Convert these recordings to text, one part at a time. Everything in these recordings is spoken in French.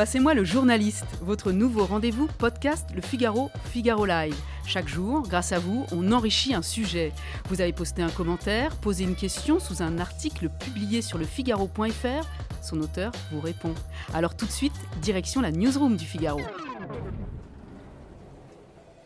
Passez-moi le journaliste, votre nouveau rendez-vous podcast Le Figaro, Figaro Live. Chaque jour, grâce à vous, on enrichit un sujet. Vous avez posté un commentaire, posé une question sous un article publié sur le Figaro.fr. Son auteur vous répond. Alors tout de suite, direction la newsroom du Figaro.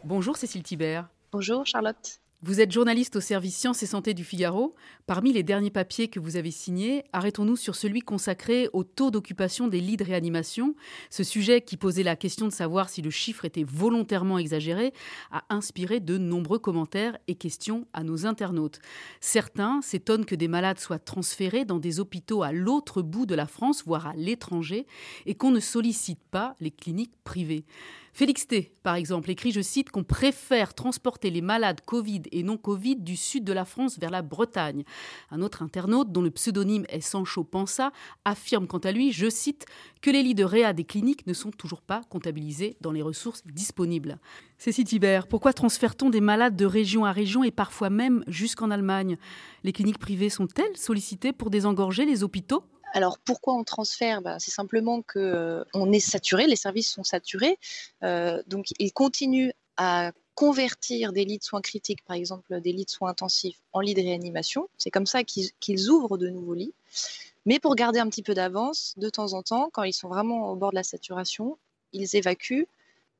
Bonjour Cécile Thibert. Bonjour Charlotte. Vous êtes journaliste au service Sciences et Santé du Figaro. Parmi les derniers papiers que vous avez signés, arrêtons-nous sur celui consacré au taux d'occupation des lits de réanimation. Ce sujet qui posait la question de savoir si le chiffre était volontairement exagéré a inspiré de nombreux commentaires et questions à nos internautes. Certains s'étonnent que des malades soient transférés dans des hôpitaux à l'autre bout de la France, voire à l'étranger, et qu'on ne sollicite pas les cliniques privées. Félix T, par exemple, écrit, je cite, qu'on préfère transporter les malades Covid et non Covid du sud de la France vers la Bretagne. Un autre internaute, dont le pseudonyme est Sancho Pansa, affirme quant à lui, je cite, que les lits de réa des cliniques ne sont toujours pas comptabilisés dans les ressources disponibles. Cécile Thibert, pourquoi transfère-t-on des malades de région à région et parfois même jusqu'en Allemagne? Les cliniques privées sont-elles sollicitées pour désengorger les hôpitaux? Alors pourquoi on transfère? Ben, C'est simplement qu'on euh, est saturé, les services sont saturés, euh, donc ils continuent à convertir des lits de soins critiques, par exemple des lits de soins intensifs, en lits de réanimation. C'est comme ça qu'ils ouvrent de nouveaux lits. Mais pour garder un petit peu d'avance, de temps en temps, quand ils sont vraiment au bord de la saturation, ils évacuent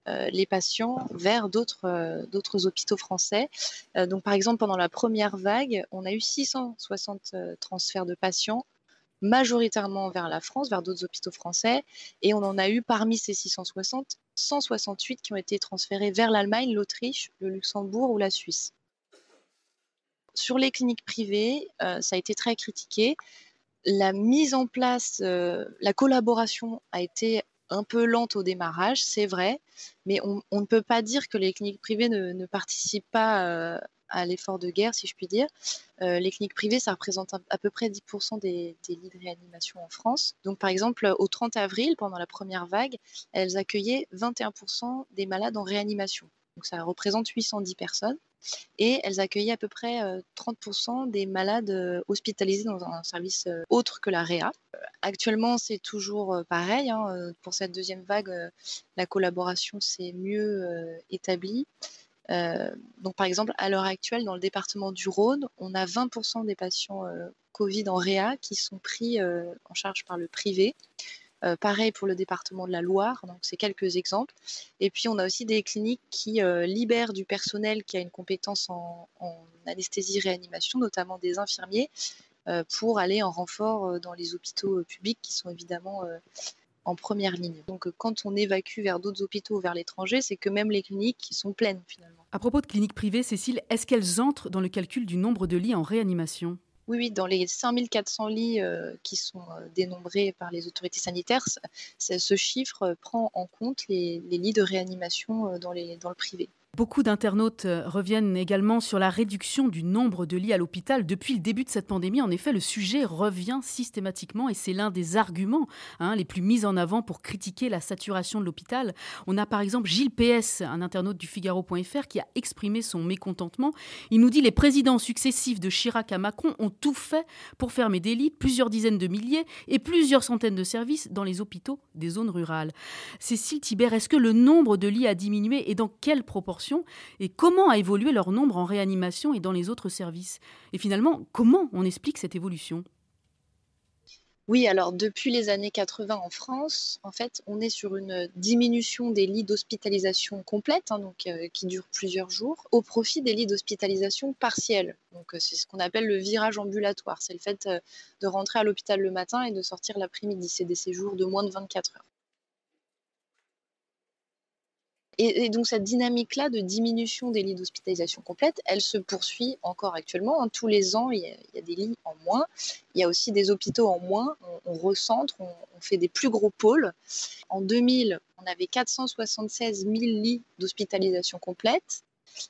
euh, les patients vers d'autres hôpitaux français. donc, par exemple, pendant la première vague, on a eu 660 transferts de patients majoritairement vers la France, vers d'autres hôpitaux français. Et on en a eu parmi ces 660, 168 qui ont été transférés vers l'Allemagne, l'Autriche, le Luxembourg ou la Suisse. Sur les cliniques privées, euh, ça a été très critiqué. La mise en place, euh, la collaboration a été un peu lente au démarrage, c'est vrai, mais on, ne peut pas dire que les cliniques privées ne, participent pas euh, à l'effort de guerre, si je puis dire. Euh, les cliniques privées, ça représente à peu près 10% des, lits de réanimation en France. Donc, par exemple, au 30 avril, pendant la première vague, elles accueillaient 21% des malades en réanimation. Donc, ça représente 810 personnes. Et elles accueillaient à peu près 30% euh, des malades euh, hospitalisés dans un service autre que la réa. Actuellement, c'est toujours pareil. Hein, pour cette deuxième vague, la collaboration s'est mieux établie. Euh, donc, par exemple, à l'heure actuelle, dans le département du Rhône, on a 20% des patients euh, Covid en réa qui sont pris euh, en charge par le privé. pareil pour le département de la Loire, donc c'est quelques exemples. Et puis on a aussi des cliniques qui libèrent du personnel qui a une compétence en, en anesthésie-réanimation, notamment des infirmiers, pour aller en renfort dans les hôpitaux publics qui sont évidemment en première ligne. Donc euh, quand on évacue vers d'autres hôpitaux, vers l'étranger, c'est que même les cliniques sont pleines finalement. À propos de cliniques privées, Cécile, est-ce qu'elles entrent dans le calcul du nombre de lits en réanimation? Oui, oui, dans les 5400 lits euh, qui sont euh, dénombrés par les autorités sanitaires, ce chiffre prend en compte les, lits de réanimation dans, les, dans le privé. Beaucoup d'internautes euh, reviennent également sur la réduction du nombre de lits à l'hôpital depuis le début de cette pandémie. En effet, le sujet revient systématiquement et c'est l'un des arguments hein, les plus mis en avant pour critiquer la saturation de l'hôpital. On a par exemple Gilles PS, un internaute du Figaro.fr, qui a exprimé son mécontentement. Il nous dit les présidents successifs de Chirac à Macron ont tout fait pour fermer des lits, plusieurs dizaines de milliers et plusieurs centaines de services dans les hôpitaux des zones rurales. Cécile Thibert, est-ce que le nombre de lits a diminué et dans quelle proportion? Et comment a évolué leur nombre en réanimation et dans les autres services Et finalement, comment on explique cette évolution? Oui, alors depuis les années 80 en France, en fait, on est sur une diminution des lits d'hospitalisation complète, hein, donc euh, qui dure plusieurs jours, au profit des lits d'hospitalisation partiels. Donc euh, c'est ce qu'on appelle le virage ambulatoire. C'est le fait euh, de rentrer à l'hôpital le matin et de sortir l'après-midi. C'est des séjours de moins de 24 heures. Et, donc cette dynamique-là de diminution des lits d'hospitalisation complète, elle se poursuit encore actuellement. Hein. Tous les ans, il y, a, des lits en moins. Il y a aussi des hôpitaux en moins. On, recentre, on, fait des plus gros pôles. En 2000, on avait 476 000 lits d'hospitalisation complète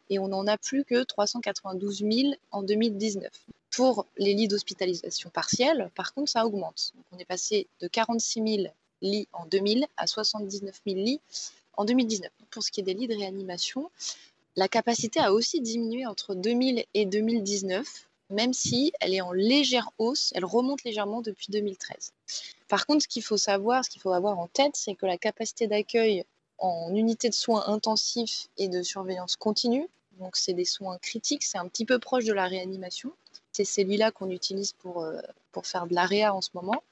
et on n'en a plus que 392 000 en 2019. Pour les lits d'hospitalisation partielle, par contre, ça augmente. on est passé de 46 000 lits en 2000 à 79 000 lits en 2019. Pour ce qui est des lits de réanimation, la capacité a aussi diminué entre 2000 et 2019, même si elle est en légère hausse, elle remonte légèrement depuis 2013. Par contre, ce qu'il faut savoir, ce qu'il faut avoir en tête, c'est que la capacité d'accueil en unité de soins intensifs et de surveillance continue, donc c'est des soins critiques, c'est un petit peu proche de la réanimation. C'est celui-là qu'on utilise pour, euh, pour faire de l'AREA en ce moment.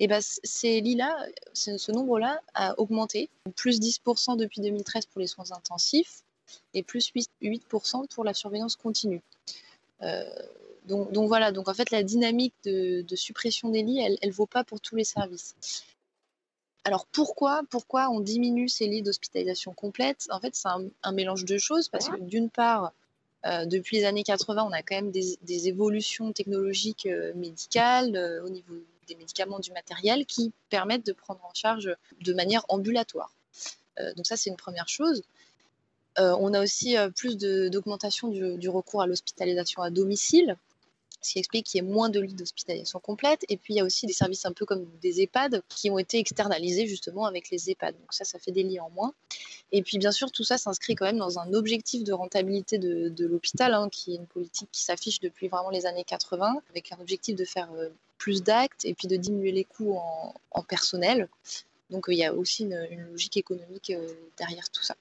Et ben, ces lits-là, ce, nombre-là a augmenté, plus 10% depuis 2013 pour les soins intensifs et plus 8%, pour la surveillance continue. Euh, donc, voilà, donc en fait la dynamique de, suppression des lits, elle ne vaut pas pour tous les services. Alors pourquoi, pourquoi on diminue ces lits d'hospitalisation complète? En fait, c'est un, mélange de choses parce que d'une part, euh, depuis les années 80, on a quand même des, évolutions technologiques euh, médicales au niveau des médicaments, du matériel qui permettent de prendre en charge de manière ambulatoire. Euh, donc ça, c'est une première chose. Euh, on a aussi euh, plus d'augmentation du, recours à l'hospitalisation à domicile, ce qui explique qu'il y ait moins de lits d'hospitalisation complète. Et puis, il y a aussi des services un peu comme des EHPAD qui ont été externalisés justement avec les EHPAD. Donc ça, ça fait des lits en moins. Et puis, bien sûr, tout ça s'inscrit quand même dans un objectif de rentabilité de, l'hôpital, hein, qui est une politique qui s'affiche depuis vraiment les années 80, avec un objectif de faire plus d'actes et puis de diminuer les coûts en, personnel. Donc il y a aussi une, une logique économique euh, derrière tout ça.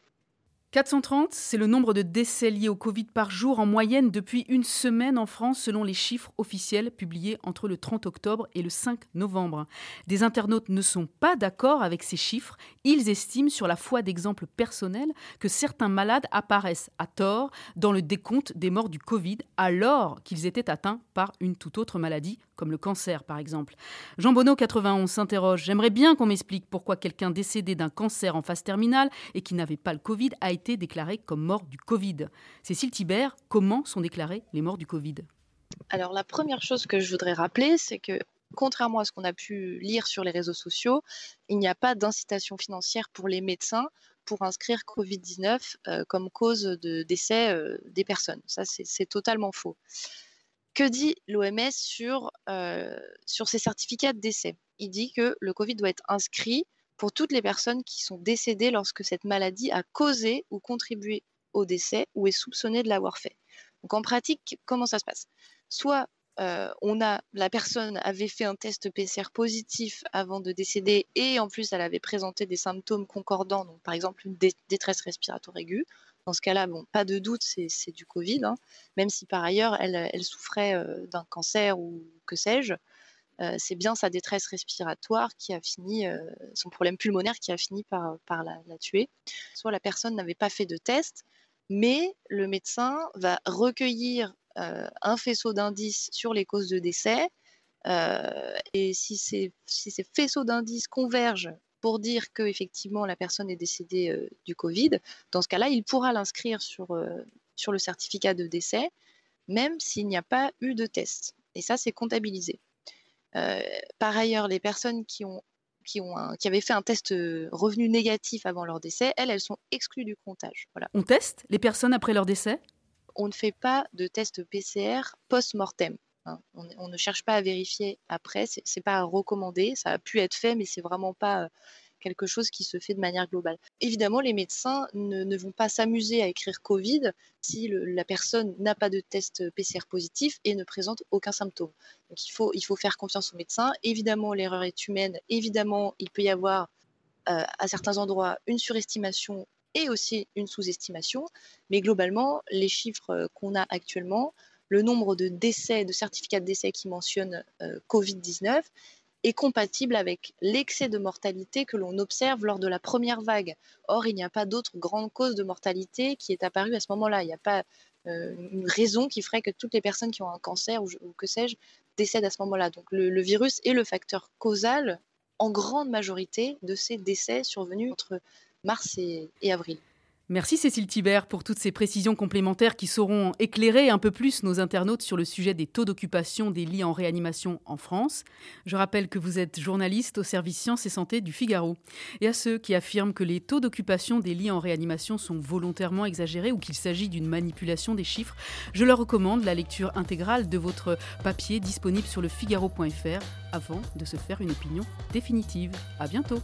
430, c'est le nombre de décès liés au Covid par jour en moyenne depuis une semaine en France selon les chiffres officiels publiés entre le 30 octobre et le 5 novembre. Des internautes ne sont pas d'accord avec ces chiffres. Ils estiment sur la foi d'exemples personnels que certains malades apparaissent à tort dans le décompte des morts du Covid alors qu'ils étaient atteints par une toute autre maladie comme le cancer par exemple. Jean Bonneau, 91, s'interroge J'aimerais bien qu'on m'explique pourquoi quelqu'un décédé d'un cancer en phase terminale et qui n'avait pas le Covid a été déclaré comme mort du Covid. Cécile Thibert, comment sont déclarés les morts du Covid? Alors la première chose que je voudrais rappeler, c'est que contrairement à ce qu'on a pu lire sur les réseaux sociaux, il n'y a pas d'incitation financière pour les médecins pour inscrire Covid-19 euh, comme cause de décès euh, des personnes. Ça, c'est totalement faux. Que dit l'OMS sur, euh, sur ces certificats de décès? Il dit que le Covid doit être inscrit pour toutes les personnes qui sont décédées lorsque cette maladie a causé ou contribué au décès ou est soupçonnée de l'avoir fait. Donc en pratique, comment ça se passe? Soit euh, on a la personne avait fait un test PCR positif avant de décéder et en plus elle avait présenté des symptômes concordants, donc par exemple une détresse respiratoire aiguë. Dans ce cas-là, bon, pas de doute, c'est du Covid, hein. même si par ailleurs elle, souffrait euh, d'un cancer ou que sais-je. Euh, c'est bien sa détresse respiratoire qui a fini, euh, son problème pulmonaire qui a fini par, la, tuer. Soit la personne n'avait pas fait de test, mais le médecin va recueillir un faisceau d'indices sur les causes de décès. et si ces, si ces faisceaux d'indices convergent pour dire que effectivement la personne est décédée euh, du Covid, dans ce cas-là, il pourra l'inscrire sur, euh, sur le certificat de décès, même s'il n'y a pas eu de test. Et ça, c'est comptabilisé. Euh, par ailleurs, les personnes qui, ont, qui, ont qui avaient fait un test revenu négatif avant leur décès, elles, elles sont exclues du comptage. Voilà. On teste les personnes après leur décès? On ne fait pas de test PCR post-mortem. On, ne cherche pas à vérifier après, c'est n'est pas recommandé, ça a pu être fait, mais c'est vraiment pas euh, quelque chose qui se fait de manière globale. Évidemment, les médecins ne, vont pas s'amuser à écrire Covid si la personne n'a pas de test PCR positif et ne présente aucun symptôme. Donc il faut, faire confiance aux médecins. Évidemment, l'erreur est humaine. Évidemment, il peut y avoir euh, à certains endroits une surestimation et aussi une sous-estimation. Mais globalement, les chiffres qu'on a actuellement le nombre de décès, de certificats de décès qui mentionnent euh, Covid-19 est compatible avec l'excès de mortalité que l'on observe lors de la première vague. Or, il n'y a pas d'autre grande cause de mortalité qui est apparue à ce moment-là. Il n'y a pas euh, une raison qui ferait que toutes les personnes qui ont un cancer ou, que sais-je décèdent à ce moment-là. Donc le, virus est le facteur causal en grande majorité de ces décès survenus entre mars et avril. Merci Cécile Thibert pour toutes ces précisions complémentaires qui sauront éclairer un peu plus nos internautes sur le sujet des taux d'occupation des lits en réanimation en France. Je rappelle que vous êtes journaliste au service Sciences et Santé du Figaro. Et à ceux qui affirment que les taux d'occupation des lits en réanimation sont volontairement exagérés ou qu'il s'agit d'une manipulation des chiffres, je leur recommande la lecture intégrale de votre papier disponible sur le figaro.fr avant de se faire une opinion définitive. À bientôt.